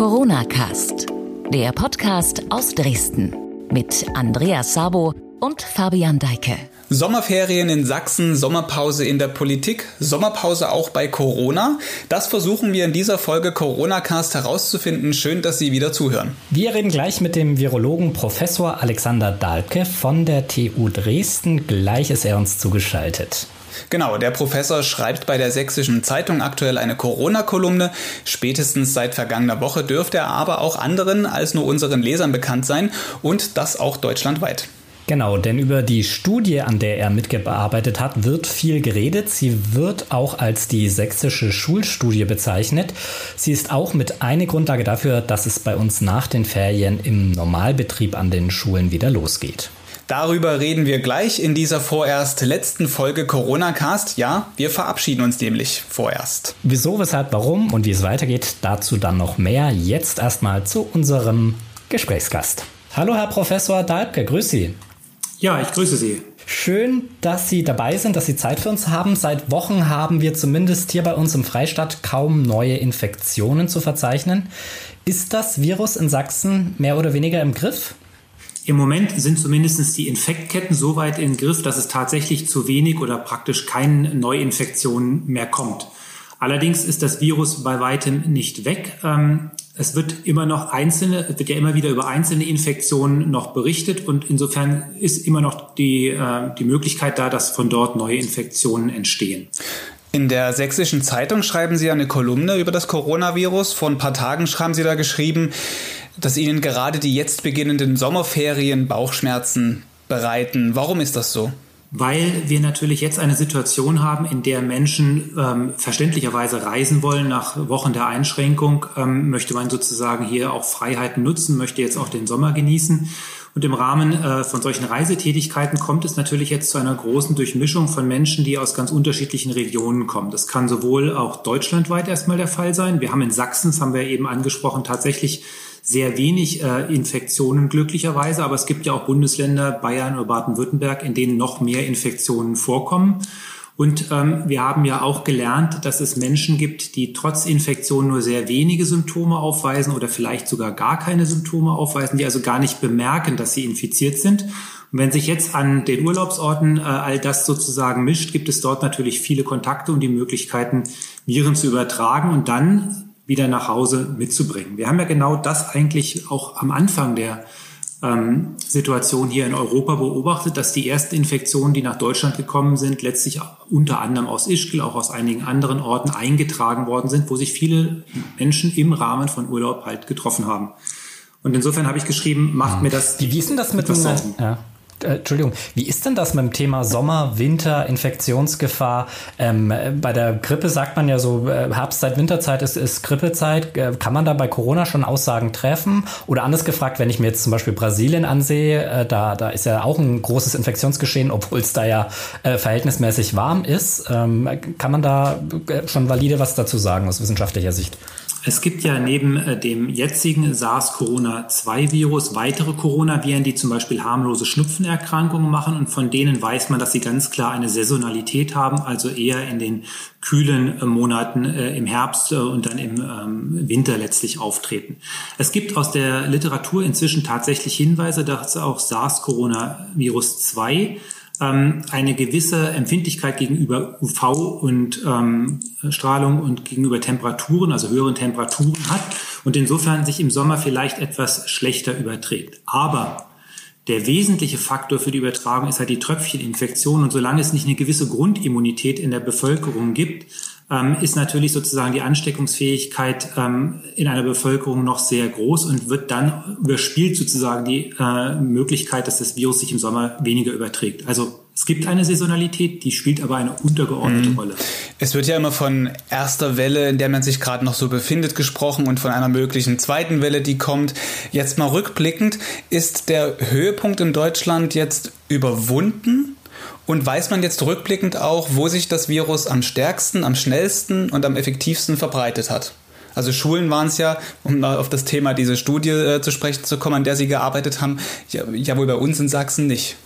Corona Cast, der Podcast aus Dresden mit Andreas Sabo und Fabian Deike. Sommerferien in Sachsen, Sommerpause in der Politik, Sommerpause auch bei Corona. Das versuchen wir in dieser Folge Corona Cast herauszufinden. Schön, dass Sie wieder zuhören. Wir reden gleich mit dem Virologen Professor Alexander Dahlke von der TU Dresden. Gleich ist er uns zugeschaltet. Genau, der Professor schreibt bei der Sächsischen Zeitung aktuell eine Corona-Kolumne. Spätestens seit vergangener Woche dürfte er aber auch anderen als nur unseren Lesern bekannt sein und das auch deutschlandweit. Genau, denn über die Studie, an der er mitgearbeitet hat, wird viel geredet. Sie wird auch als die sächsische Schulstudie bezeichnet. Sie ist auch mit eine Grundlage dafür, dass es bei uns nach den Ferien im Normalbetrieb an den Schulen wieder losgeht. Darüber reden wir gleich in dieser vorerst letzten Folge Corona Cast. Ja, wir verabschieden uns nämlich vorerst. Wieso, weshalb, warum und wie es weitergeht, dazu dann noch mehr. Jetzt erstmal zu unserem Gesprächsgast. Hallo, Herr Professor Dalbke, grüß Sie. Ja, ich grüße Sie. Schön, dass Sie dabei sind, dass Sie Zeit für uns haben. Seit Wochen haben wir zumindest hier bei uns im Freistaat kaum neue Infektionen zu verzeichnen. Ist das Virus in Sachsen mehr oder weniger im Griff? Im Moment sind zumindest die Infektketten so weit in Griff, dass es tatsächlich zu wenig oder praktisch keine Neuinfektionen mehr kommt. Allerdings ist das Virus bei weitem nicht weg. Ähm, es wird immer noch einzelne, es wird ja immer wieder über einzelne Infektionen noch berichtet und insofern ist immer noch die, äh, die Möglichkeit da, dass von dort neue Infektionen entstehen. In der sächsischen Zeitung schreiben Sie eine Kolumne über das Coronavirus. Vor ein paar Tagen haben Sie da geschrieben, dass Ihnen gerade die jetzt beginnenden Sommerferien Bauchschmerzen bereiten. Warum ist das so? Weil wir natürlich jetzt eine Situation haben, in der Menschen ähm, verständlicherweise reisen wollen. Nach Wochen der Einschränkung ähm, möchte man sozusagen hier auch Freiheiten nutzen, möchte jetzt auch den Sommer genießen. Und im Rahmen äh, von solchen Reisetätigkeiten kommt es natürlich jetzt zu einer großen Durchmischung von Menschen, die aus ganz unterschiedlichen Regionen kommen. Das kann sowohl auch deutschlandweit erstmal der Fall sein. Wir haben in Sachsen, das haben wir eben angesprochen, tatsächlich sehr wenig äh, Infektionen glücklicherweise, aber es gibt ja auch Bundesländer, Bayern oder Baden-Württemberg, in denen noch mehr Infektionen vorkommen. Und ähm, wir haben ja auch gelernt, dass es Menschen gibt, die trotz Infektion nur sehr wenige Symptome aufweisen oder vielleicht sogar gar keine Symptome aufweisen, die also gar nicht bemerken, dass sie infiziert sind. Und wenn sich jetzt an den Urlaubsorten äh, all das sozusagen mischt, gibt es dort natürlich viele Kontakte und die Möglichkeiten, Viren zu übertragen und dann wieder nach Hause mitzubringen. Wir haben ja genau das eigentlich auch am Anfang der ähm, Situation hier in Europa beobachtet, dass die ersten Infektionen, die nach Deutschland gekommen sind, letztlich unter anderem aus Ischgl, auch aus einigen anderen Orten eingetragen worden sind, wo sich viele Menschen im Rahmen von Urlaub halt getroffen haben. Und insofern habe ich geschrieben, macht mir das. Wie ist denn das mit dem, ja. Äh, Entschuldigung, wie ist denn das mit dem Thema Sommer, Winter, Infektionsgefahr? Ähm, bei der Grippe sagt man ja so, äh, Herbst seit Winterzeit ist, ist Grippezeit. Äh, kann man da bei Corona schon Aussagen treffen? Oder anders gefragt, wenn ich mir jetzt zum Beispiel Brasilien ansehe, äh, da, da ist ja auch ein großes Infektionsgeschehen, obwohl es da ja äh, verhältnismäßig warm ist. Ähm, kann man da äh, schon valide was dazu sagen aus wissenschaftlicher Sicht? Es gibt ja neben äh, dem jetzigen SARS-CoV-2-Virus weitere Coronaviren, die zum Beispiel harmlose Schnupfenerkrankungen machen und von denen weiß man, dass sie ganz klar eine Saisonalität haben, also eher in den kühlen äh, Monaten äh, im Herbst und dann im ähm, Winter letztlich auftreten. Es gibt aus der Literatur inzwischen tatsächlich Hinweise, dass auch SARS-Coronavirus 2 ähm, eine gewisse Empfindlichkeit gegenüber UV und ähm, Strahlung und gegenüber Temperaturen, also höheren Temperaturen hat und insofern sich im Sommer vielleicht etwas schlechter überträgt. Aber der wesentliche Faktor für die Übertragung ist halt die Tröpfcheninfektion. Und solange es nicht eine gewisse Grundimmunität in der Bevölkerung gibt, ähm, ist natürlich sozusagen die Ansteckungsfähigkeit ähm, in einer Bevölkerung noch sehr groß und wird dann überspielt sozusagen die äh, Möglichkeit, dass das Virus sich im Sommer weniger überträgt. Also es gibt eine Saisonalität, die spielt aber eine untergeordnete mhm. Rolle. Es wird ja immer von erster Welle, in der man sich gerade noch so befindet, gesprochen und von einer möglichen zweiten Welle, die kommt. Jetzt mal rückblickend, ist der Höhepunkt in Deutschland jetzt überwunden? Und weiß man jetzt rückblickend auch, wo sich das Virus am stärksten, am schnellsten und am effektivsten verbreitet hat? Also Schulen waren es ja, um auf das Thema diese Studie äh, zu sprechen zu kommen, an der Sie gearbeitet haben, ja, ja wohl bei uns in Sachsen nicht.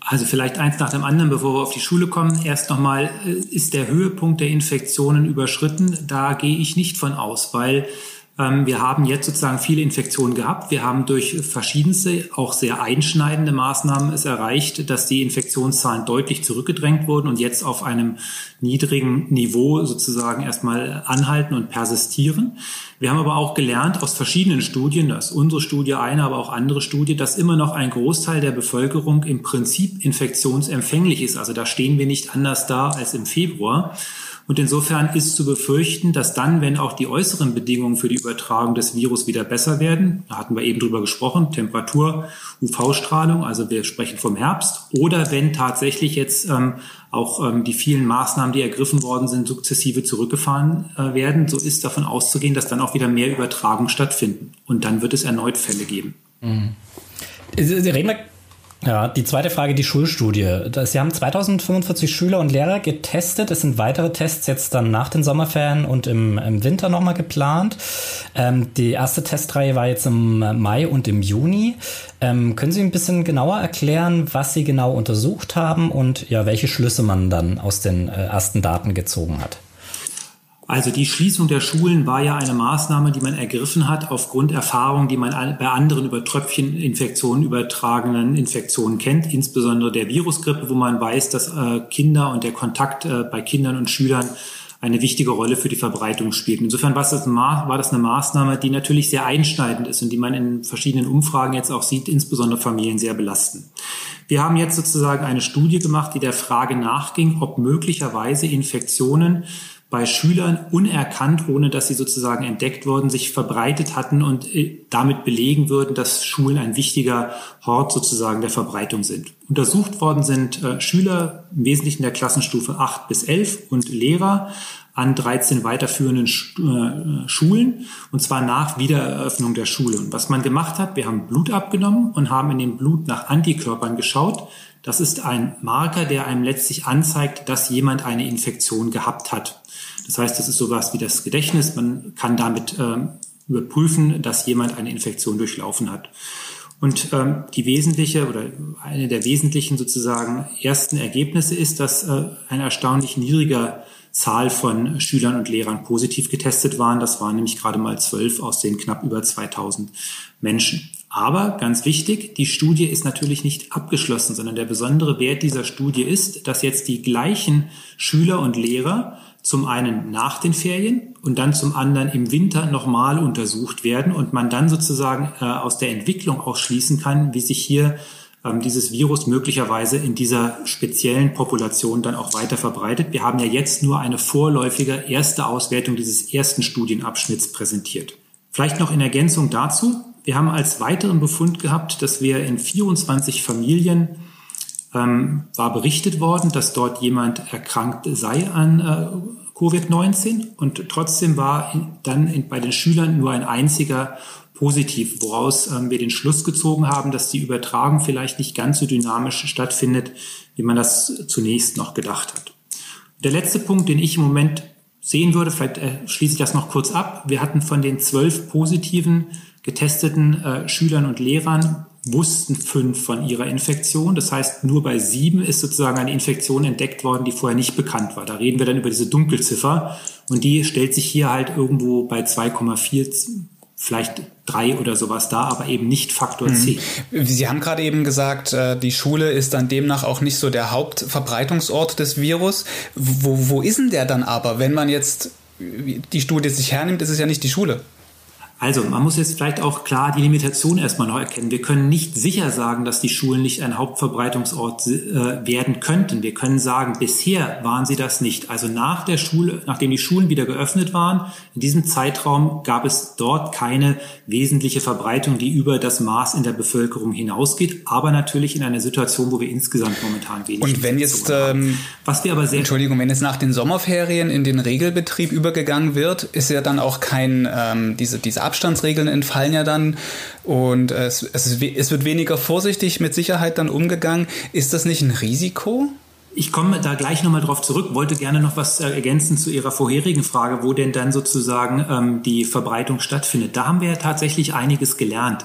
Also vielleicht eins nach dem anderen, bevor wir auf die Schule kommen. Erst nochmal, äh, ist der Höhepunkt der Infektionen überschritten? Da gehe ich nicht von aus, weil wir haben jetzt sozusagen viele Infektionen gehabt. Wir haben durch verschiedenste, auch sehr einschneidende Maßnahmen es erreicht, dass die Infektionszahlen deutlich zurückgedrängt wurden und jetzt auf einem niedrigen Niveau sozusagen erstmal anhalten und persistieren. Wir haben aber auch gelernt aus verschiedenen Studien, das ist unsere Studie eine, aber auch andere Studien, dass immer noch ein Großteil der Bevölkerung im Prinzip infektionsempfänglich ist. Also da stehen wir nicht anders da als im Februar. Und insofern ist zu befürchten, dass dann, wenn auch die äußeren Bedingungen für die Übertragung des Virus wieder besser werden, da hatten wir eben drüber gesprochen, Temperatur, UV-Strahlung, also wir sprechen vom Herbst, oder wenn tatsächlich jetzt ähm, auch ähm, die vielen Maßnahmen, die ergriffen worden sind, sukzessive zurückgefahren äh, werden, so ist davon auszugehen, dass dann auch wieder mehr Übertragung stattfinden. Und dann wird es erneut Fälle geben. Mhm. Reden wir ja, die zweite Frage, die Schulstudie. Sie haben 2045 Schüler und Lehrer getestet. Es sind weitere Tests jetzt dann nach den Sommerferien und im, im Winter nochmal geplant. Ähm, die erste Testreihe war jetzt im Mai und im Juni. Ähm, können Sie ein bisschen genauer erklären, was Sie genau untersucht haben und ja, welche Schlüsse man dann aus den äh, ersten Daten gezogen hat? Also die Schließung der Schulen war ja eine Maßnahme, die man ergriffen hat aufgrund Erfahrungen, die man bei anderen über Tröpfcheninfektionen übertragenen Infektionen kennt, insbesondere der Virusgrippe, wo man weiß, dass äh, Kinder und der Kontakt äh, bei Kindern und Schülern eine wichtige Rolle für die Verbreitung spielt. Insofern war das, war das eine Maßnahme, die natürlich sehr einschneidend ist und die man in verschiedenen Umfragen jetzt auch sieht, insbesondere Familien sehr belasten. Wir haben jetzt sozusagen eine Studie gemacht, die der Frage nachging, ob möglicherweise Infektionen bei Schülern unerkannt, ohne dass sie sozusagen entdeckt wurden, sich verbreitet hatten und äh, damit belegen würden, dass Schulen ein wichtiger Hort sozusagen der Verbreitung sind. Untersucht worden sind äh, Schüler im Wesentlichen der Klassenstufe 8 bis 11 und Lehrer an 13 weiterführenden äh, Schulen und zwar nach Wiedereröffnung der Schule. Und was man gemacht hat, wir haben Blut abgenommen und haben in dem Blut nach Antikörpern geschaut. Das ist ein Marker, der einem letztlich anzeigt, dass jemand eine Infektion gehabt hat. Das heißt, das ist sowas wie das Gedächtnis. Man kann damit ähm, überprüfen, dass jemand eine Infektion durchlaufen hat. Und ähm, die wesentliche oder eine der wesentlichen sozusagen ersten Ergebnisse ist, dass äh, ein erstaunlich niedriger Zahl von Schülern und Lehrern positiv getestet waren. Das waren nämlich gerade mal zwölf aus den knapp über 2000 Menschen. Aber ganz wichtig, die Studie ist natürlich nicht abgeschlossen, sondern der besondere Wert dieser Studie ist, dass jetzt die gleichen Schüler und Lehrer zum einen nach den Ferien und dann zum anderen im Winter nochmal untersucht werden und man dann sozusagen äh, aus der Entwicklung auch schließen kann, wie sich hier ähm, dieses Virus möglicherweise in dieser speziellen Population dann auch weiter verbreitet. Wir haben ja jetzt nur eine vorläufige erste Auswertung dieses ersten Studienabschnitts präsentiert. Vielleicht noch in Ergänzung dazu. Wir haben als weiteren Befund gehabt, dass wir in 24 Familien ähm, war berichtet worden, dass dort jemand erkrankt sei an äh, Covid-19 und trotzdem war in, dann in, bei den Schülern nur ein einziger positiv, woraus ähm, wir den Schluss gezogen haben, dass die Übertragung vielleicht nicht ganz so dynamisch stattfindet, wie man das zunächst noch gedacht hat. Der letzte Punkt, den ich im Moment sehen würde, vielleicht äh, schließe ich das noch kurz ab. Wir hatten von den zwölf positiven getesteten äh, Schülern und Lehrern wussten fünf von ihrer Infektion. Das heißt, nur bei sieben ist sozusagen eine Infektion entdeckt worden, die vorher nicht bekannt war. Da reden wir dann über diese Dunkelziffer und die stellt sich hier halt irgendwo bei 2,4 vielleicht drei oder sowas da, aber eben nicht Faktor mhm. 10. Sie haben gerade eben gesagt, äh, die Schule ist dann demnach auch nicht so der Hauptverbreitungsort des Virus. Wo, wo ist denn der dann aber, wenn man jetzt die Studie sich hernimmt, ist es ja nicht die Schule. Also, man muss jetzt vielleicht auch klar die Limitation erstmal noch erkennen. Wir können nicht sicher sagen, dass die Schulen nicht ein Hauptverbreitungsort äh, werden könnten. Wir können sagen, bisher waren sie das nicht. Also nach der Schule, nachdem die Schulen wieder geöffnet waren, in diesem Zeitraum gab es dort keine wesentliche Verbreitung, die über das Maß in der Bevölkerung hinausgeht. Aber natürlich in einer Situation, wo wir insgesamt momentan wenig. Und wenn jetzt, ähm, was wir aber sehr, Entschuldigung, wenn jetzt nach den Sommerferien in den Regelbetrieb übergegangen wird, ist ja dann auch kein ähm, diese diese Abstandsregeln entfallen ja dann und es, es, es wird weniger vorsichtig mit Sicherheit dann umgegangen. Ist das nicht ein Risiko? Ich komme da gleich nochmal drauf zurück, wollte gerne noch was äh, ergänzen zu Ihrer vorherigen Frage, wo denn dann sozusagen ähm, die Verbreitung stattfindet. Da haben wir ja tatsächlich einiges gelernt.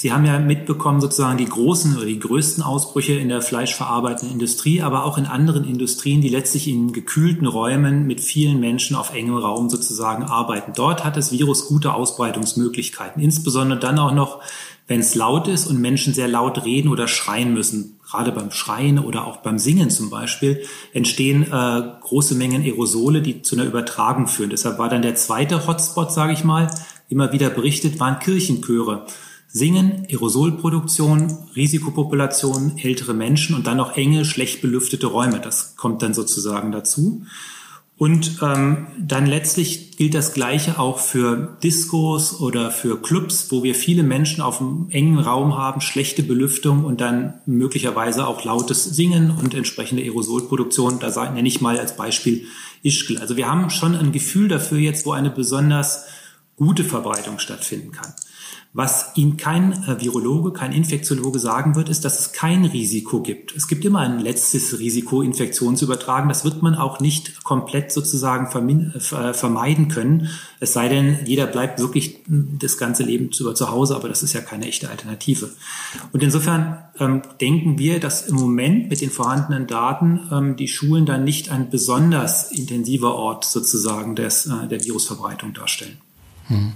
Sie haben ja mitbekommen sozusagen die großen oder die größten Ausbrüche in der fleischverarbeitenden Industrie, aber auch in anderen Industrien, die letztlich in gekühlten Räumen mit vielen Menschen auf engem Raum sozusagen arbeiten. Dort hat das Virus gute Ausbreitungsmöglichkeiten, insbesondere dann auch noch, wenn es laut ist und Menschen sehr laut reden oder schreien müssen. Gerade beim Schreien oder auch beim Singen zum Beispiel entstehen äh, große Mengen Aerosole, die zu einer Übertragung führen. Deshalb war dann der zweite Hotspot, sage ich mal, immer wieder berichtet, waren Kirchenchöre. Singen, Aerosolproduktion, Risikopopulation, ältere Menschen und dann noch enge, schlecht belüftete Räume. Das kommt dann sozusagen dazu. Und ähm, dann letztlich gilt das Gleiche auch für Diskos oder für Clubs, wo wir viele Menschen auf einem engen Raum haben, schlechte Belüftung und dann möglicherweise auch lautes Singen und entsprechende Aerosolproduktion. Da nenne ich mal als Beispiel Ischgl. Also wir haben schon ein Gefühl dafür jetzt, wo eine besonders gute Verbreitung stattfinden kann. Was Ihnen kein äh, Virologe, kein Infektiologe sagen wird, ist, dass es kein Risiko gibt. Es gibt immer ein letztes Risiko, Infektionen zu übertragen. Das wird man auch nicht komplett sozusagen äh, vermeiden können. Es sei denn, jeder bleibt wirklich hm, das ganze Leben über zu Hause, aber das ist ja keine echte Alternative. Und insofern ähm, denken wir, dass im Moment mit den vorhandenen Daten ähm, die Schulen dann nicht ein besonders intensiver Ort sozusagen des, äh, der Virusverbreitung darstellen. Hm.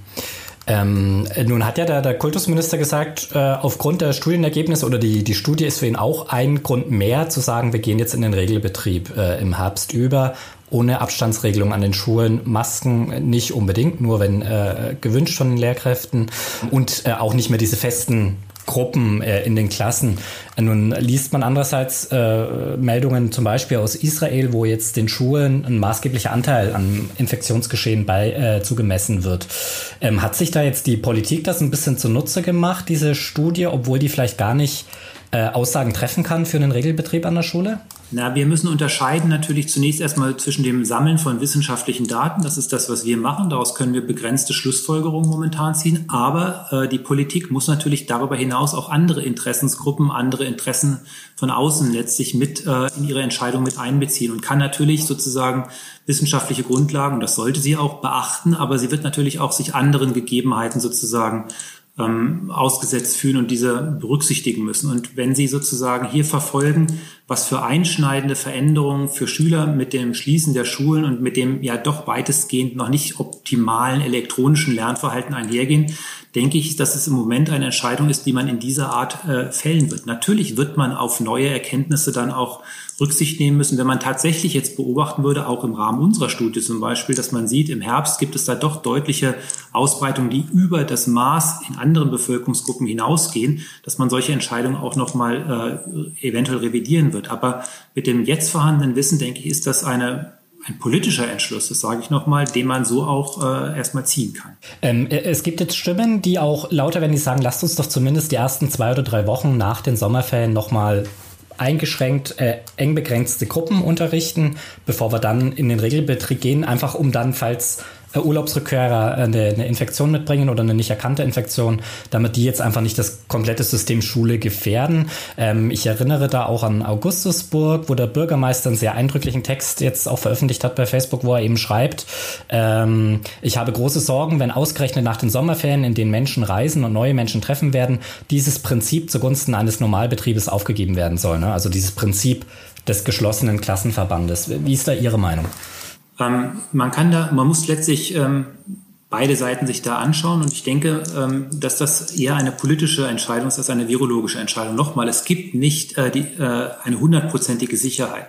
Ähm, nun hat ja der, der Kultusminister gesagt, äh, aufgrund der Studienergebnisse oder die, die Studie ist für ihn auch ein Grund mehr zu sagen, wir gehen jetzt in den Regelbetrieb äh, im Herbst über, ohne Abstandsregelung an den Schulen, Masken nicht unbedingt, nur wenn äh, gewünscht von den Lehrkräften und äh, auch nicht mehr diese festen Gruppen äh, in den Klassen. Nun liest man andererseits äh, Meldungen zum Beispiel aus Israel, wo jetzt den Schulen ein maßgeblicher Anteil an Infektionsgeschehen bei äh, zugemessen wird. Ähm, hat sich da jetzt die Politik das ein bisschen zunutze gemacht, diese Studie, obwohl die vielleicht gar nicht äh, Aussagen treffen kann für einen Regelbetrieb an der Schule? Na, wir müssen unterscheiden natürlich zunächst erstmal zwischen dem Sammeln von wissenschaftlichen Daten. Das ist das, was wir machen. Daraus können wir begrenzte Schlussfolgerungen momentan ziehen. Aber äh, die Politik muss natürlich darüber hinaus auch andere Interessensgruppen, andere Interessen von außen letztlich mit äh, in ihre Entscheidung mit einbeziehen und kann natürlich sozusagen wissenschaftliche Grundlagen, das sollte sie auch beachten, aber sie wird natürlich auch sich anderen Gegebenheiten sozusagen ähm, ausgesetzt fühlen und diese berücksichtigen müssen. Und wenn Sie sozusagen hier verfolgen, was für einschneidende Veränderungen für Schüler mit dem Schließen der Schulen und mit dem ja doch weitestgehend noch nicht optimalen elektronischen Lernverhalten einhergehen, denke ich, dass es im Moment eine Entscheidung ist, die man in dieser Art äh, fällen wird. Natürlich wird man auf neue Erkenntnisse dann auch Rücksicht nehmen müssen. Wenn man tatsächlich jetzt beobachten würde, auch im Rahmen unserer Studie zum Beispiel, dass man sieht, im Herbst gibt es da doch deutliche Ausbreitungen, die über das Maß in anderen Bevölkerungsgruppen hinausgehen, dass man solche Entscheidungen auch nochmal äh, eventuell revidieren wird. Aber mit dem jetzt vorhandenen Wissen, denke ich, ist das eine ein politischer Entschluss, das sage ich nochmal, den man so auch äh, erstmal ziehen kann. Ähm, äh, es gibt jetzt Stimmen, die auch lauter werden, die sagen, lasst uns doch zumindest die ersten zwei oder drei Wochen nach den Sommerferien nochmal eingeschränkt, äh, eng begrenzte Gruppen unterrichten, bevor wir dann in den Regelbetrieb gehen, einfach um dann, falls Urlaubsrückkehrer eine, eine, Infektion mitbringen oder eine nicht erkannte Infektion, damit die jetzt einfach nicht das komplette System Schule gefährden. Ähm, ich erinnere da auch an Augustusburg, wo der Bürgermeister einen sehr eindrücklichen Text jetzt auch veröffentlicht hat bei Facebook, wo er eben schreibt, ähm, ich habe große Sorgen, wenn ausgerechnet nach den Sommerferien, in denen Menschen reisen und neue Menschen treffen werden, dieses Prinzip zugunsten eines Normalbetriebes aufgegeben werden soll. Ne? Also dieses Prinzip des geschlossenen Klassenverbandes. Wie ist da Ihre Meinung? Ähm, man kann da, man muss letztlich ähm, beide Seiten sich da anschauen und ich denke, ähm, dass das eher eine politische Entscheidung ist als eine virologische Entscheidung. Nochmal, es gibt nicht äh, die, äh, eine hundertprozentige Sicherheit.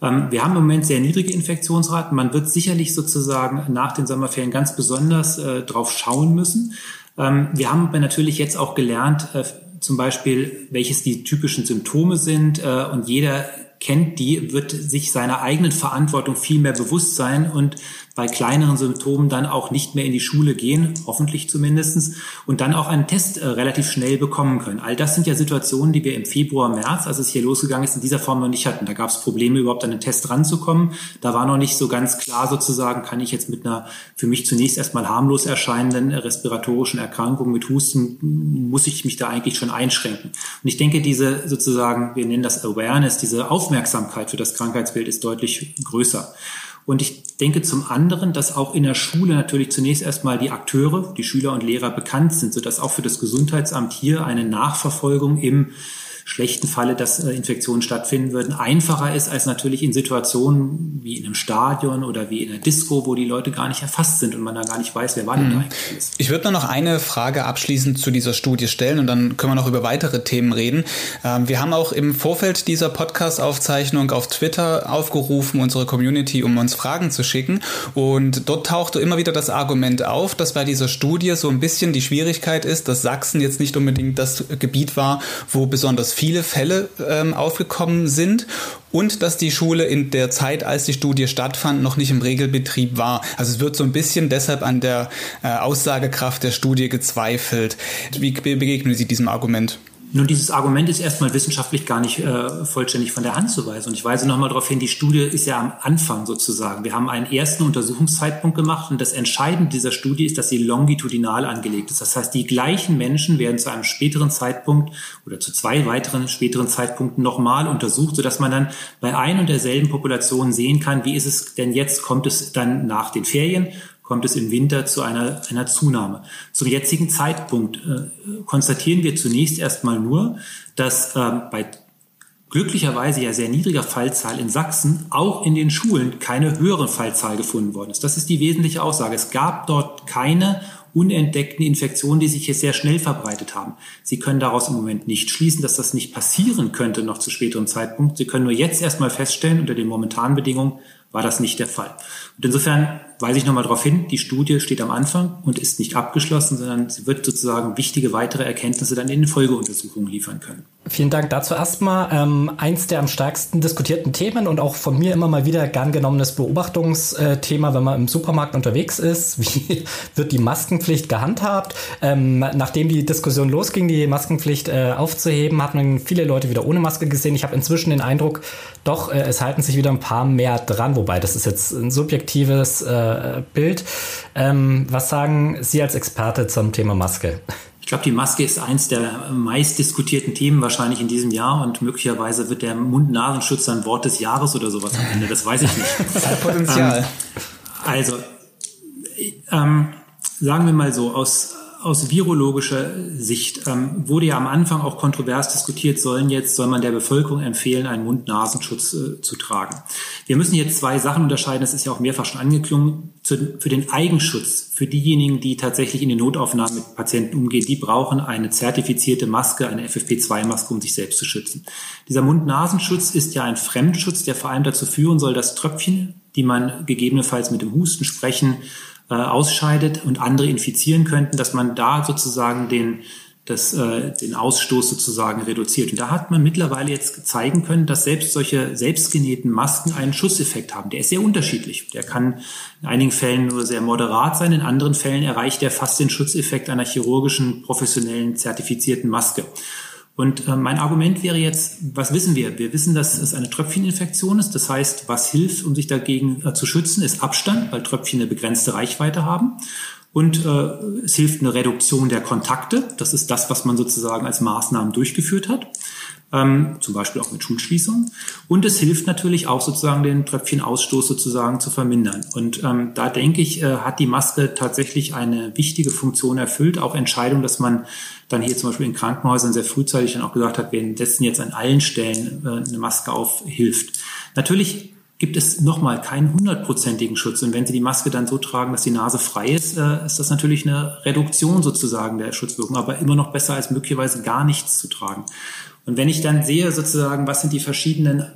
Ähm, wir haben im Moment sehr niedrige Infektionsraten. Man wird sicherlich sozusagen nach den Sommerferien ganz besonders äh, drauf schauen müssen. Ähm, wir haben natürlich jetzt auch gelernt, äh, zum Beispiel, welches die typischen Symptome sind äh, und jeder kennt die, wird sich seiner eigenen Verantwortung viel mehr bewusst sein und bei kleineren Symptomen dann auch nicht mehr in die Schule gehen, hoffentlich zumindestens, und dann auch einen Test äh, relativ schnell bekommen können. All das sind ja Situationen, die wir im Februar, März, als es hier losgegangen ist, in dieser Form noch nicht hatten. Da gab es Probleme, überhaupt an den Test ranzukommen. Da war noch nicht so ganz klar sozusagen, kann ich jetzt mit einer für mich zunächst erstmal harmlos erscheinenden respiratorischen Erkrankung mit Husten, muss ich mich da eigentlich schon einschränken. Und ich denke, diese sozusagen, wir nennen das Awareness, diese Aufmerksamkeit für das Krankheitsbild ist deutlich größer. Und ich denke zum anderen, dass auch in der Schule natürlich zunächst erstmal die Akteure, die Schüler und Lehrer bekannt sind, sodass auch für das Gesundheitsamt hier eine Nachverfolgung im schlechten Falle, dass äh, Infektionen stattfinden würden, einfacher ist als natürlich in Situationen wie in einem Stadion oder wie in einer Disco, wo die Leute gar nicht erfasst sind und man da gar nicht weiß, wer war denn da mhm. eigentlich ist. Ich würde nur noch eine Frage abschließend zu dieser Studie stellen und dann können wir noch über weitere Themen reden. Ähm, wir haben auch im Vorfeld dieser Podcast-Aufzeichnung auf Twitter aufgerufen, unsere Community, um uns Fragen zu schicken und dort tauchte immer wieder das Argument auf, dass bei dieser Studie so ein bisschen die Schwierigkeit ist, dass Sachsen jetzt nicht unbedingt das Gebiet war, wo besonders viele Fälle ähm, aufgekommen sind und dass die Schule in der Zeit, als die Studie stattfand, noch nicht im Regelbetrieb war. Also es wird so ein bisschen deshalb an der äh, Aussagekraft der Studie gezweifelt. Wie begegnen Sie diesem Argument? Nun, dieses Argument ist erstmal wissenschaftlich gar nicht äh, vollständig von der Hand zu weisen. Und ich weise nochmal darauf hin, die Studie ist ja am Anfang sozusagen. Wir haben einen ersten Untersuchungszeitpunkt gemacht und das Entscheidende dieser Studie ist, dass sie longitudinal angelegt ist. Das heißt, die gleichen Menschen werden zu einem späteren Zeitpunkt oder zu zwei weiteren späteren Zeitpunkten nochmal untersucht, sodass man dann bei ein und derselben Population sehen kann, wie ist es denn jetzt, kommt es dann nach den Ferien kommt es im Winter zu einer, einer Zunahme. Zum jetzigen Zeitpunkt äh, konstatieren wir zunächst erstmal nur, dass äh, bei glücklicherweise ja sehr niedriger Fallzahl in Sachsen auch in den Schulen keine höhere Fallzahl gefunden worden ist. Das ist die wesentliche Aussage. Es gab dort keine unentdeckten Infektionen, die sich hier sehr schnell verbreitet haben. Sie können daraus im Moment nicht schließen, dass das nicht passieren könnte noch zu späterem Zeitpunkt. Sie können nur jetzt erstmal feststellen, unter den momentanen Bedingungen war das nicht der Fall. Und insofern weise ich nochmal darauf hin, die Studie steht am Anfang und ist nicht abgeschlossen, sondern sie wird sozusagen wichtige weitere Erkenntnisse dann in Folgeuntersuchungen liefern können. Vielen Dank dazu erstmal. Ähm, eins der am stärksten diskutierten Themen und auch von mir immer mal wieder gern genommenes Beobachtungsthema, wenn man im Supermarkt unterwegs ist. Wie wird die Maskenpflicht gehandhabt? Ähm, nachdem die Diskussion losging, die Maskenpflicht äh, aufzuheben, hat man viele Leute wieder ohne Maske gesehen. Ich habe inzwischen den Eindruck, doch, äh, es halten sich wieder ein paar mehr dran, wobei das ist jetzt ein subjektives äh, Bild. Ähm, was sagen Sie als Experte zum Thema Maske? Ich glaube, die Maske ist eins der meist diskutierten Themen wahrscheinlich in diesem Jahr und möglicherweise wird der Mund-Nasenschutz ein Wort des Jahres oder sowas am Ende. Das weiß ich nicht. Das hat Potenzial. Ähm, also, ähm, sagen wir mal so, aus aus virologischer Sicht ähm, wurde ja am Anfang auch kontrovers diskutiert, sollen jetzt, soll man der Bevölkerung empfehlen, einen Mund-Nasenschutz äh, zu tragen. Wir müssen jetzt zwei Sachen unterscheiden, das ist ja auch mehrfach schon angeklungen. Zu, für den Eigenschutz, für diejenigen, die tatsächlich in den Notaufnahmen mit Patienten umgehen, die brauchen eine zertifizierte Maske, eine FFP2-Maske, um sich selbst zu schützen. Dieser Mund-Nasenschutz ist ja ein Fremdschutz, der vor allem dazu führen soll, dass Tröpfchen, die man gegebenenfalls mit dem Husten, Sprechen, äh, ausscheidet und andere infizieren könnten, dass man da sozusagen den, das, äh, den Ausstoß sozusagen reduziert. Und da hat man mittlerweile jetzt zeigen können, dass selbst solche selbstgenähten Masken einen Schusseffekt haben. Der ist sehr unterschiedlich. Der kann in einigen Fällen nur sehr moderat sein, in anderen Fällen erreicht er fast den Schutzeffekt einer chirurgischen, professionellen, zertifizierten Maske. Und äh, mein Argument wäre jetzt, was wissen wir? Wir wissen, dass es eine Tröpfcheninfektion ist. Das heißt, was hilft, um sich dagegen äh, zu schützen, ist Abstand, weil Tröpfchen eine begrenzte Reichweite haben. Und äh, es hilft eine Reduktion der Kontakte. Das ist das, was man sozusagen als Maßnahmen durchgeführt hat ähm, zum Beispiel auch mit Schulschließungen. Und es hilft natürlich auch sozusagen den Tröpfchenausstoß sozusagen zu vermindern. Und ähm, da denke ich, äh, hat die Maske tatsächlich eine wichtige Funktion erfüllt. Auch Entscheidung, dass man dann hier zum Beispiel in Krankenhäusern sehr frühzeitig dann auch gesagt hat, wir setzen jetzt an allen Stellen äh, eine Maske auf, hilft. Natürlich gibt es nochmal keinen hundertprozentigen Schutz. Und wenn Sie die Maske dann so tragen, dass die Nase frei ist, äh, ist das natürlich eine Reduktion sozusagen der Schutzwirkung, aber immer noch besser als möglicherweise gar nichts zu tragen. Und wenn ich dann sehe sozusagen, was sind die verschiedenen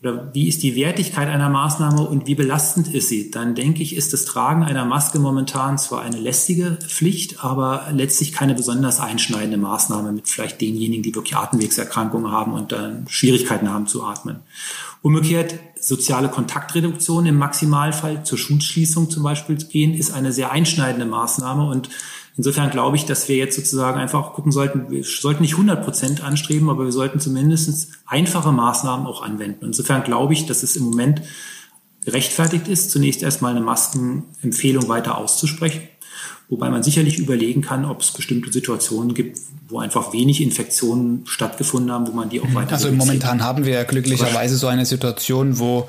oder wie ist die Wertigkeit einer Maßnahme und wie belastend ist sie, dann denke ich, ist das Tragen einer Maske momentan zwar eine lästige Pflicht, aber letztlich keine besonders einschneidende Maßnahme mit vielleicht denjenigen, die wirklich Atemwegserkrankungen haben und dann Schwierigkeiten haben zu atmen. Umgekehrt, soziale Kontaktreduktion im Maximalfall zur Schulschließung zum Beispiel gehen, ist eine sehr einschneidende Maßnahme und Insofern glaube ich, dass wir jetzt sozusagen einfach gucken sollten, wir sollten nicht 100 Prozent anstreben, aber wir sollten zumindest einfache Maßnahmen auch anwenden. Insofern glaube ich, dass es im Moment gerechtfertigt ist, zunächst erstmal eine Maskenempfehlung weiter auszusprechen. Wobei man sicherlich überlegen kann, ob es bestimmte Situationen gibt, wo einfach wenig Infektionen stattgefunden haben, wo man die auch weiter. Also momentan haben wir glücklicherweise so eine Situation, wo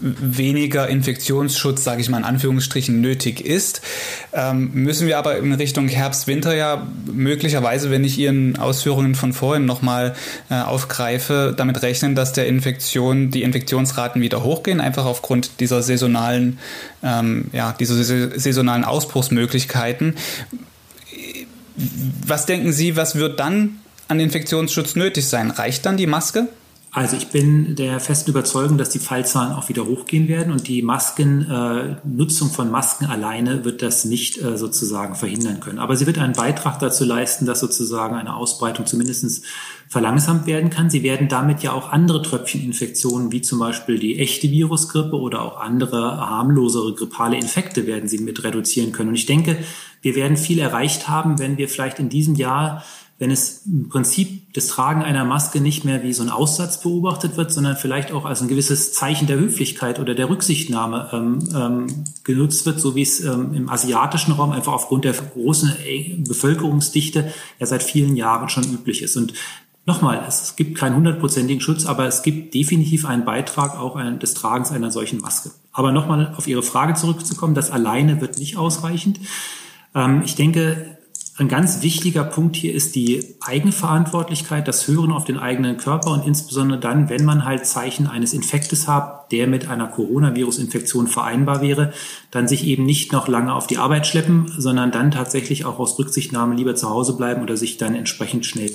weniger Infektionsschutz, sage ich mal in Anführungsstrichen, nötig ist. Ähm, müssen wir aber in Richtung Herbst, Winter ja möglicherweise, wenn ich Ihren Ausführungen von vorhin nochmal äh, aufgreife, damit rechnen, dass der Infektion, die Infektionsraten wieder hochgehen, einfach aufgrund dieser saisonalen, ähm, ja, dieser saisonalen Ausbruchsmöglichkeiten. Was denken Sie, was wird dann an Infektionsschutz nötig sein? Reicht dann die Maske? Also ich bin der festen Überzeugung, dass die Fallzahlen auch wieder hochgehen werden und die Masken, äh, Nutzung von Masken alleine wird das nicht äh, sozusagen verhindern können. Aber sie wird einen Beitrag dazu leisten, dass sozusagen eine Ausbreitung zumindest verlangsamt werden kann. Sie werden damit ja auch andere Tröpfcheninfektionen, wie zum Beispiel die echte Virusgrippe oder auch andere harmlosere grippale Infekte werden sie mit reduzieren können. Und ich denke, wir werden viel erreicht haben, wenn wir vielleicht in diesem Jahr wenn es im Prinzip das Tragen einer Maske nicht mehr wie so ein Aussatz beobachtet wird, sondern vielleicht auch als ein gewisses Zeichen der Höflichkeit oder der Rücksichtnahme ähm, ähm, genutzt wird, so wie es ähm, im asiatischen Raum einfach aufgrund der großen äh, Bevölkerungsdichte ja seit vielen Jahren schon üblich ist. Und Nochmal, es gibt keinen hundertprozentigen Schutz, aber es gibt definitiv einen Beitrag auch des Tragens einer solchen Maske. Aber nochmal auf Ihre Frage zurückzukommen, das alleine wird nicht ausreichend. Ähm, ich denke, ein ganz wichtiger Punkt hier ist die Eigenverantwortlichkeit, das Hören auf den eigenen Körper und insbesondere dann, wenn man halt Zeichen eines Infektes hat, der mit einer Coronavirus-Infektion vereinbar wäre, dann sich eben nicht noch lange auf die Arbeit schleppen, sondern dann tatsächlich auch aus Rücksichtnahme lieber zu Hause bleiben oder sich dann entsprechend schnell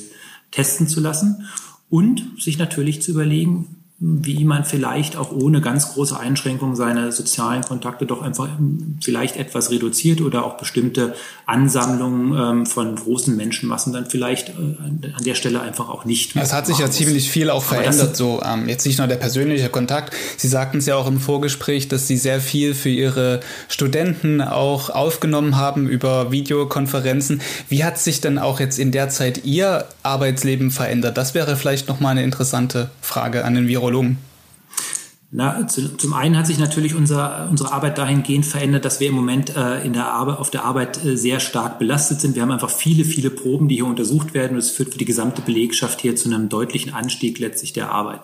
testen zu lassen und sich natürlich zu überlegen, wie man vielleicht auch ohne ganz große Einschränkungen seine sozialen Kontakte doch einfach vielleicht etwas reduziert oder auch bestimmte Ansammlungen ähm, von großen Menschenmassen dann vielleicht äh, an der Stelle einfach auch nicht. Es hat sich ja ziemlich viel auch verändert, so ähm, jetzt nicht nur der persönliche Kontakt. Sie sagten es ja auch im Vorgespräch, dass Sie sehr viel für Ihre Studenten auch aufgenommen haben über Videokonferenzen. Wie hat sich denn auch jetzt in der Zeit Ihr Arbeitsleben verändert? Das wäre vielleicht nochmal eine interessante Frage an den Virologen. Na, zu, zum einen hat sich natürlich unser, unsere Arbeit dahingehend verändert, dass wir im Moment äh, in der Arbeit, auf der Arbeit äh, sehr stark belastet sind. Wir haben einfach viele, viele Proben, die hier untersucht werden. Und es führt für die gesamte Belegschaft hier zu einem deutlichen Anstieg letztlich der Arbeit.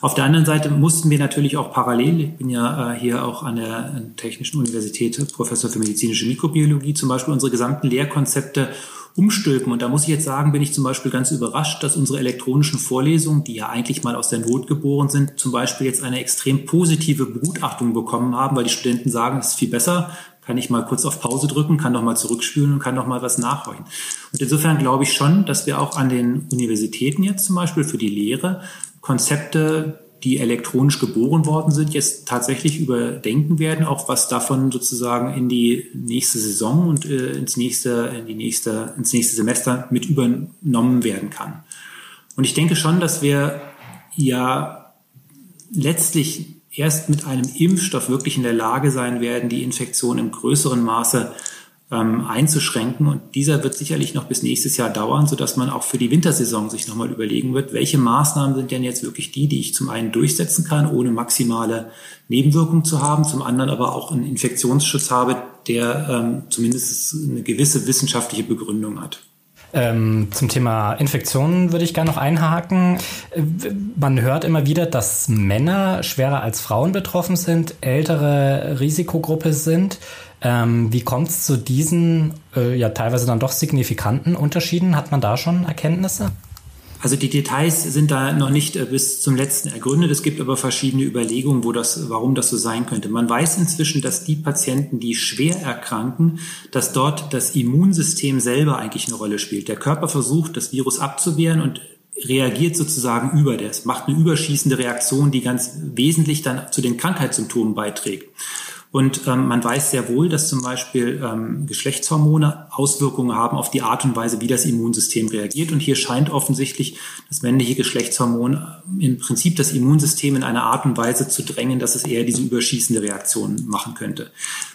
Auf der anderen Seite mussten wir natürlich auch parallel, ich bin ja äh, hier auch an der Technischen Universität Professor für medizinische Mikrobiologie, zum Beispiel unsere gesamten Lehrkonzepte umstülpen. Und da muss ich jetzt sagen, bin ich zum Beispiel ganz überrascht, dass unsere elektronischen Vorlesungen, die ja eigentlich mal aus der Not geboren sind, zum Beispiel jetzt eine extrem positive Begutachtung bekommen haben, weil die Studenten sagen, es ist viel besser, kann ich mal kurz auf Pause drücken, kann noch mal zurückspülen und kann noch mal was nachhorchen. Und insofern glaube ich schon, dass wir auch an den Universitäten jetzt zum Beispiel für die Lehre Konzepte die elektronisch geboren worden sind, jetzt tatsächlich überdenken werden, auch was davon sozusagen in die nächste Saison und äh, ins nächste, in die nächste, ins nächste Semester mit übernommen werden kann. Und ich denke schon, dass wir ja letztlich erst mit einem Impfstoff wirklich in der Lage sein werden, die Infektion im größeren Maße ähm, einzuschränken. Und dieser wird sicherlich noch bis nächstes Jahr dauern, sodass man auch für die Wintersaison sich nochmal überlegen wird, welche Maßnahmen sind denn jetzt wirklich die, die ich zum einen durchsetzen kann, ohne maximale Nebenwirkungen zu haben, zum anderen aber auch einen Infektionsschutz habe, der ähm, zumindest eine gewisse wissenschaftliche Begründung hat. Ähm, zum Thema Infektionen würde ich gerne noch einhaken. Man hört immer wieder, dass Männer schwerer als Frauen betroffen sind, ältere Risikogruppe sind. Ähm, wie kommt es zu diesen äh, ja teilweise dann doch signifikanten Unterschieden? Hat man da schon Erkenntnisse? Also die Details sind da noch nicht äh, bis zum letzten ergründet. Es gibt aber verschiedene Überlegungen, wo das, warum das so sein könnte. Man weiß inzwischen, dass die Patienten, die schwer erkranken, dass dort das Immunsystem selber eigentlich eine Rolle spielt. Der Körper versucht, das Virus abzuwehren und reagiert sozusagen über das, macht eine überschießende Reaktion, die ganz wesentlich dann zu den Krankheitssymptomen beiträgt. Und ähm, man weiß sehr wohl, dass zum Beispiel ähm, Geschlechtshormone Auswirkungen haben auf die Art und Weise, wie das Immunsystem reagiert. Und hier scheint offensichtlich das männliche Geschlechtshormon äh, im Prinzip das Immunsystem in einer Art und Weise zu drängen, dass es eher diese überschießende Reaktion machen könnte.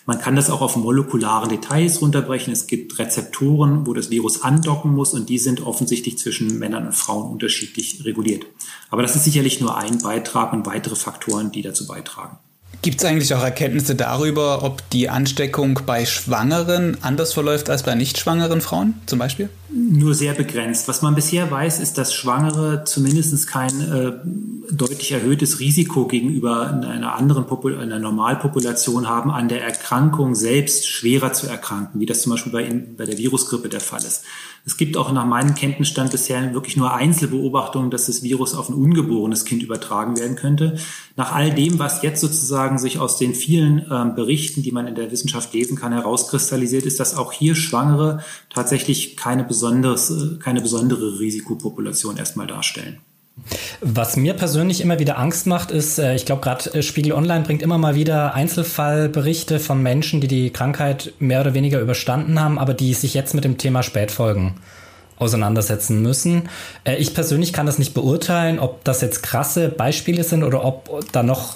Man kann das auch auf molekularen Details runterbrechen. Es gibt Rezeptoren, wo das Virus andocken muss und die sind offensichtlich zwischen Männern und Frauen unterschiedlich reguliert. Aber das ist sicherlich nur ein Beitrag und weitere Faktoren, die dazu beitragen. Gibt es eigentlich auch Erkenntnisse darüber, ob die Ansteckung bei Schwangeren anders verläuft als bei nicht schwangeren Frauen zum Beispiel? Nur sehr begrenzt. Was man bisher weiß, ist, dass Schwangere zumindest kein äh, deutlich erhöhtes Risiko gegenüber einer anderen Popul einer Normalpopulation haben, an der Erkrankung selbst schwerer zu erkranken, wie das zum Beispiel bei, bei der Virusgrippe der Fall ist. Es gibt auch nach meinem Kenntnisstand bisher wirklich nur Einzelbeobachtungen, dass das Virus auf ein ungeborenes Kind übertragen werden könnte. Nach all dem, was jetzt sozusagen sich aus den vielen äh, Berichten, die man in der Wissenschaft lesen kann, herauskristallisiert, ist, dass auch hier Schwangere tatsächlich keine, besonderes, äh, keine besondere Risikopopulation erstmal darstellen. Was mir persönlich immer wieder Angst macht, ist, äh, ich glaube gerade äh, Spiegel Online bringt immer mal wieder Einzelfallberichte von Menschen, die die Krankheit mehr oder weniger überstanden haben, aber die sich jetzt mit dem Thema Spätfolgen auseinandersetzen müssen. Äh, ich persönlich kann das nicht beurteilen, ob das jetzt krasse Beispiele sind oder ob da noch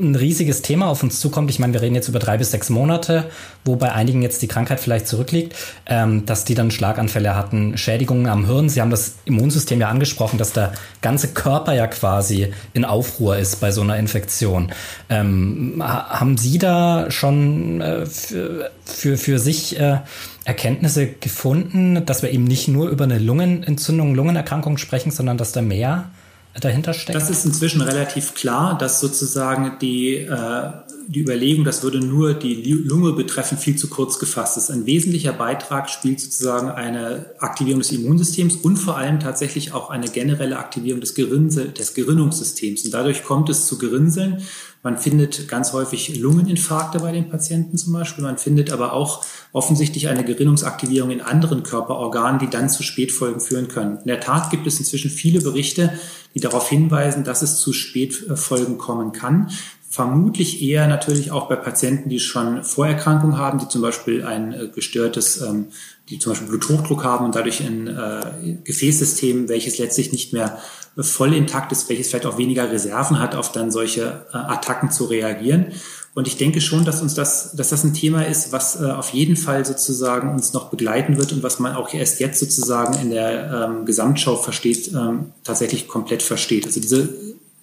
ein riesiges Thema auf uns zukommt. Ich meine, wir reden jetzt über drei bis sechs Monate, wo bei einigen jetzt die Krankheit vielleicht zurückliegt, ähm, dass die dann Schlaganfälle hatten, Schädigungen am Hirn. Sie haben das Immunsystem ja angesprochen, dass der ganze Körper ja quasi in Aufruhr ist bei so einer Infektion. Ähm, haben Sie da schon äh, für, für, für sich äh, Erkenntnisse gefunden, dass wir eben nicht nur über eine Lungenentzündung, Lungenerkrankung sprechen, sondern dass da mehr dahinter steckt? Das ist inzwischen relativ klar, dass sozusagen die, äh, die Überlegung, das würde nur die Lunge betreffen, viel zu kurz gefasst ist. Ein wesentlicher Beitrag spielt sozusagen eine Aktivierung des Immunsystems und vor allem tatsächlich auch eine generelle Aktivierung des, Gerinnsel, des Gerinnungssystems. Und dadurch kommt es zu Gerinnseln. Man findet ganz häufig Lungeninfarkte bei den Patienten zum Beispiel. Man findet aber auch offensichtlich eine Gerinnungsaktivierung in anderen Körperorganen, die dann zu Spätfolgen führen können. In der Tat gibt es inzwischen viele Berichte, die darauf hinweisen, dass es zu Spätfolgen kommen kann. Vermutlich eher natürlich auch bei Patienten, die schon Vorerkrankungen haben, die zum Beispiel ein äh, gestörtes, ähm, die zum Beispiel Bluthochdruck haben und dadurch ein äh, Gefäßsystem, welches letztlich nicht mehr voll intakt ist, welches vielleicht auch weniger Reserven hat, auf dann solche äh, Attacken zu reagieren. Und ich denke schon, dass uns das, dass das ein Thema ist, was äh, auf jeden Fall sozusagen uns noch begleiten wird und was man auch erst jetzt sozusagen in der ähm, Gesamtschau versteht, ähm, tatsächlich komplett versteht. Also diese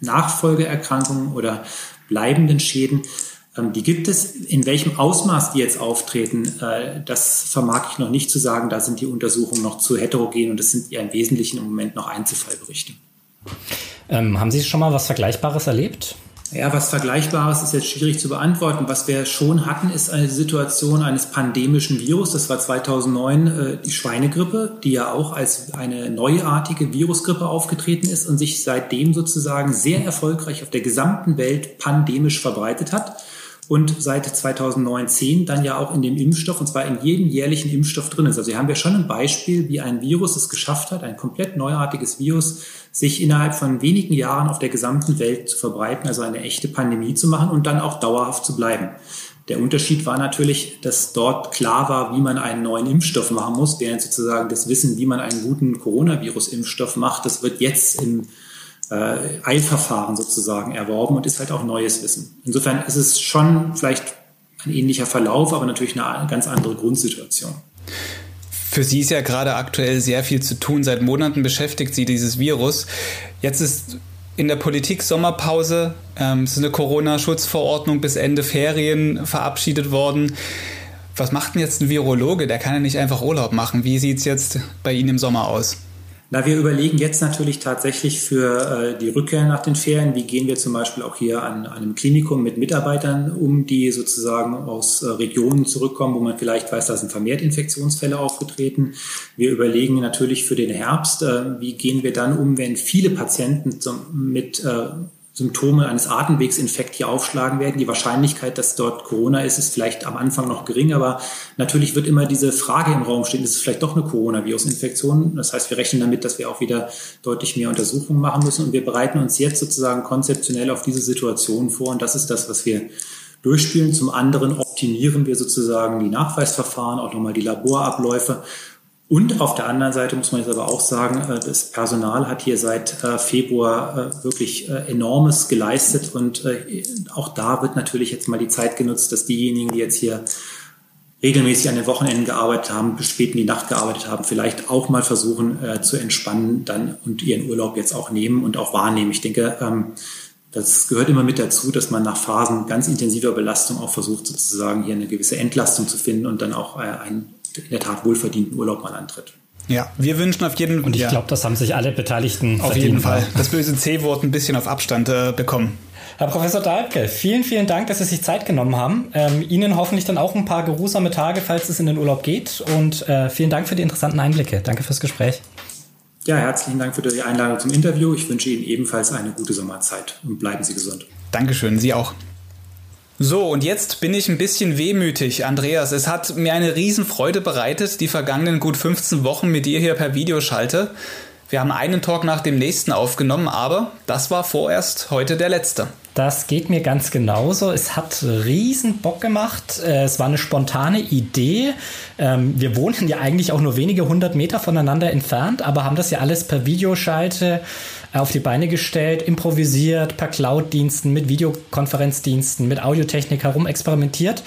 Nachfolgeerkrankungen oder bleibenden Schäden, ähm, die gibt es. In welchem Ausmaß die jetzt auftreten, äh, das vermag ich noch nicht zu sagen. Da sind die Untersuchungen noch zu heterogen und das sind ja im Wesentlichen im Moment noch Einzelfallberichte. Ähm, haben Sie schon mal was Vergleichbares erlebt? Ja, was Vergleichbares ist jetzt schwierig zu beantworten. Was wir schon hatten, ist eine Situation eines pandemischen Virus. Das war 2009 äh, die Schweinegrippe, die ja auch als eine neuartige Virusgrippe aufgetreten ist und sich seitdem sozusagen sehr erfolgreich auf der gesamten Welt pandemisch verbreitet hat und seit 2019 dann ja auch in dem Impfstoff, und zwar in jedem jährlichen Impfstoff drin ist. Also hier haben wir schon ein Beispiel, wie ein Virus es geschafft hat, ein komplett neuartiges Virus, sich innerhalb von wenigen Jahren auf der gesamten Welt zu verbreiten, also eine echte Pandemie zu machen und dann auch dauerhaft zu bleiben. Der Unterschied war natürlich, dass dort klar war, wie man einen neuen Impfstoff machen muss, während sozusagen das Wissen, wie man einen guten Coronavirus-Impfstoff macht, das wird jetzt im äh, Eilverfahren sozusagen erworben und ist halt auch neues Wissen. Insofern ist es schon vielleicht ein ähnlicher Verlauf, aber natürlich eine ganz andere Grundsituation. Für Sie ist ja gerade aktuell sehr viel zu tun. Seit Monaten beschäftigt Sie dieses Virus. Jetzt ist in der Politik Sommerpause. Ähm, es ist eine Corona-Schutzverordnung bis Ende Ferien verabschiedet worden. Was macht denn jetzt ein Virologe? Der kann ja nicht einfach Urlaub machen. Wie sieht es jetzt bei Ihnen im Sommer aus? Na, wir überlegen jetzt natürlich tatsächlich für äh, die Rückkehr nach den Ferien, wie gehen wir zum Beispiel auch hier an, an einem Klinikum mit Mitarbeitern um, die sozusagen aus äh, Regionen zurückkommen, wo man vielleicht weiß, da sind vermehrt Infektionsfälle aufgetreten. Wir überlegen natürlich für den Herbst, äh, wie gehen wir dann um, wenn viele Patienten zum, mit äh, Symptome eines Atemwegsinfekts hier aufschlagen werden. Die Wahrscheinlichkeit, dass dort Corona ist, ist vielleicht am Anfang noch gering, aber natürlich wird immer diese Frage im Raum stehen, ist es vielleicht doch eine Coronavirus-Infektion? Das heißt, wir rechnen damit, dass wir auch wieder deutlich mehr Untersuchungen machen müssen und wir bereiten uns jetzt sozusagen konzeptionell auf diese Situation vor und das ist das, was wir durchspielen. Zum anderen optimieren wir sozusagen die Nachweisverfahren, auch nochmal die Laborabläufe und auf der anderen Seite muss man jetzt aber auch sagen, äh, das Personal hat hier seit äh, Februar äh, wirklich enormes geleistet und auch da wird natürlich jetzt mal die Zeit genutzt, dass diejenigen, die jetzt hier regelmäßig an den Wochenenden gearbeitet haben, bis spät in die Nacht gearbeitet haben, vielleicht auch mal versuchen zu entspannen dann und ihren Urlaub jetzt auch nehmen und auch wahrnehmen. Ich denke, ähm, das gehört immer mit dazu, dass man nach Phasen ganz intensiver Belastung auch versucht, sozusagen hier eine gewisse Entlastung zu finden und dann auch einen in der Tat wohlverdienten Urlaub mal antritt. Ja, wir wünschen auf jeden Fall. Und ich ja. glaube, das haben sich alle Beteiligten Auf jeden Fall. Das böse C-Wort ein bisschen auf Abstand äh, bekommen. Herr Professor Dahlke, vielen, vielen Dank, dass Sie sich Zeit genommen haben. Ähm, Ihnen hoffentlich dann auch ein paar geruhsame Tage, falls es in den Urlaub geht. Und äh, vielen Dank für die interessanten Einblicke. Danke fürs Gespräch. Ja, herzlichen Dank für die Einladung zum Interview. Ich wünsche Ihnen ebenfalls eine gute Sommerzeit und bleiben Sie gesund. Dankeschön, Sie auch. So, und jetzt bin ich ein bisschen wehmütig, Andreas. Es hat mir eine Riesenfreude bereitet, die vergangenen gut 15 Wochen mit dir hier per Videoschalte. Wir haben einen Talk nach dem nächsten aufgenommen, aber das war vorerst heute der letzte. Das geht mir ganz genauso. Es hat riesen Bock gemacht. Äh, es war eine spontane Idee. Ähm, wir wohnen ja eigentlich auch nur wenige hundert Meter voneinander entfernt, aber haben das ja alles per Videoschalte auf die Beine gestellt, improvisiert, per Cloud-Diensten, mit Videokonferenzdiensten, mit Audiotechnik herum experimentiert.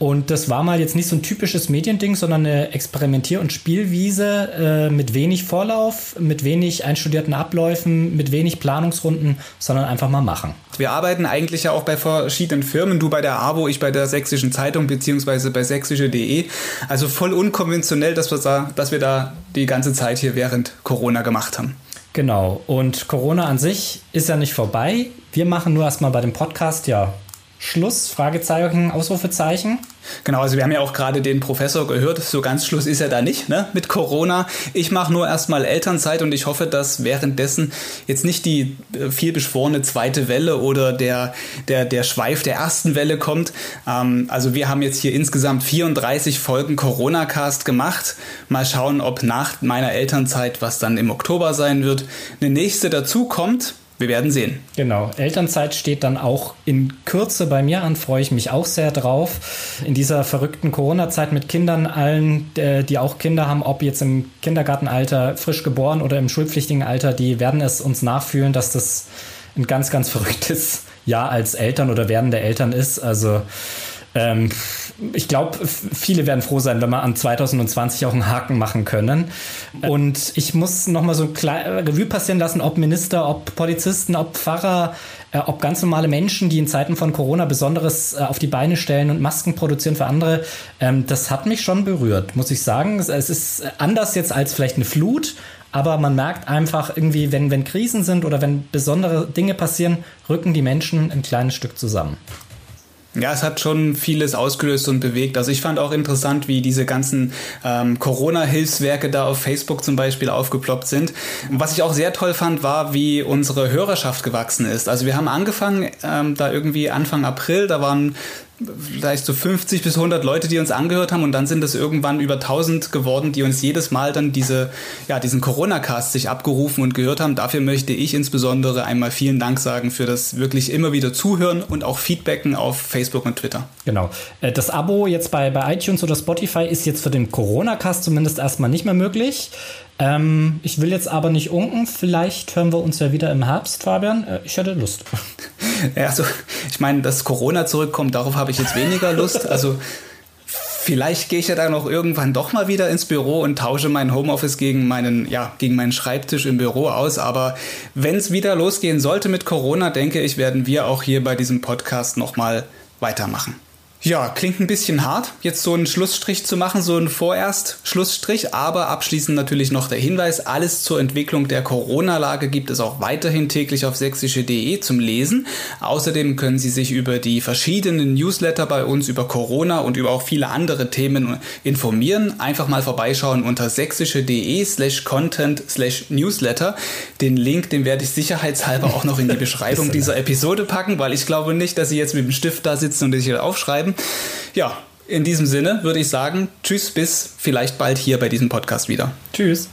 Und das war mal jetzt nicht so ein typisches Mediending, sondern eine Experimentier- und Spielwiese äh, mit wenig Vorlauf, mit wenig einstudierten Abläufen, mit wenig Planungsrunden, sondern einfach mal machen. Wir arbeiten eigentlich ja auch bei verschiedenen Firmen, du bei der AWO, ich bei der Sächsischen Zeitung beziehungsweise bei sächsische.de. Also voll unkonventionell, dass wir, da, dass wir da die ganze Zeit hier während Corona gemacht haben. Genau. Und Corona an sich ist ja nicht vorbei. Wir machen nur erstmal bei dem Podcast ja Schluss? Fragezeichen, Ausrufezeichen. Genau, also wir haben ja auch gerade den Professor gehört, so ganz Schluss ist er da nicht ne, mit Corona. Ich mache nur erstmal Elternzeit und ich hoffe, dass währenddessen jetzt nicht die äh, vielbeschworene zweite Welle oder der, der, der Schweif der ersten Welle kommt. Ähm, also wir haben jetzt hier insgesamt 34 Folgen Corona-Cast gemacht. Mal schauen, ob nach meiner Elternzeit, was dann im Oktober sein wird, eine nächste dazu kommt. Wir werden sehen. Genau. Elternzeit steht dann auch in Kürze bei mir an, freue ich mich auch sehr drauf. In dieser verrückten Corona-Zeit mit Kindern, allen, äh, die auch Kinder haben, ob jetzt im Kindergartenalter, frisch geboren oder im schulpflichtigen Alter, die werden es uns nachfühlen, dass das ein ganz, ganz verrücktes Jahr als Eltern oder werdende Eltern ist. Also ähm, ich glaube, viele werden froh sein, wenn wir an 2020 auch einen Haken machen können. Und ich muss nochmal so ein Revue passieren lassen, ob Minister, ob Polizisten, ob Pfarrer, äh, ob ganz normale Menschen, die in Zeiten von Corona Besonderes äh, auf die Beine stellen und Masken produzieren für andere. Ähm, das hat mich schon berührt, muss ich sagen. Es, es ist anders jetzt als vielleicht eine Flut, aber man merkt einfach irgendwie, wenn, wenn Krisen sind oder wenn besondere Dinge passieren, rücken die Menschen ein kleines Stück zusammen. Ja, es hat schon vieles ausgelöst und bewegt. Also ich fand auch interessant, wie diese ganzen ähm, Corona-Hilfswerke da auf Facebook zum Beispiel aufgeploppt sind. Was ich auch sehr toll fand, war, wie unsere Hörerschaft gewachsen ist. Also wir haben angefangen, ähm, da irgendwie Anfang April, da waren vielleicht so 50 bis 100 Leute, die uns angehört haben und dann sind es irgendwann über 1000 geworden, die uns jedes Mal dann diese, ja, diesen Corona-Cast sich abgerufen und gehört haben. Dafür möchte ich insbesondere einmal vielen Dank sagen für das wirklich immer wieder Zuhören und auch Feedbacken auf Facebook und Twitter. Genau. Äh, das Abo jetzt bei, bei iTunes oder Spotify ist jetzt für den Corona-Cast zumindest erstmal nicht mehr möglich. Ähm, ich will jetzt aber nicht unken. Vielleicht hören wir uns ja wieder im Herbst, Fabian. Äh, ich hätte Lust. Ja, also ich meine, dass Corona zurückkommt, darauf habe ich jetzt weniger Lust. Also vielleicht gehe ich ja dann noch irgendwann doch mal wieder ins Büro und tausche mein Homeoffice gegen meinen, ja, gegen meinen Schreibtisch im Büro aus. Aber wenn es wieder losgehen sollte mit Corona, denke ich, werden wir auch hier bei diesem Podcast nochmal weitermachen. Ja, klingt ein bisschen hart, jetzt so einen Schlussstrich zu machen, so einen vorerst Schlussstrich, aber abschließend natürlich noch der Hinweis, alles zur Entwicklung der Corona-Lage gibt es auch weiterhin täglich auf sächsische.de zum Lesen. Außerdem können Sie sich über die verschiedenen Newsletter bei uns über Corona und über auch viele andere Themen informieren. Einfach mal vorbeischauen unter sächsische.de slash content slash newsletter. Den Link, den werde ich sicherheitshalber auch noch in die Beschreibung dieser Episode packen, weil ich glaube nicht, dass Sie jetzt mit dem Stift da sitzen und sich aufschreiben bleiben. Ja, in diesem Sinne würde ich sagen, tschüss, bis vielleicht bald hier bei diesem Podcast wieder. Tschüss.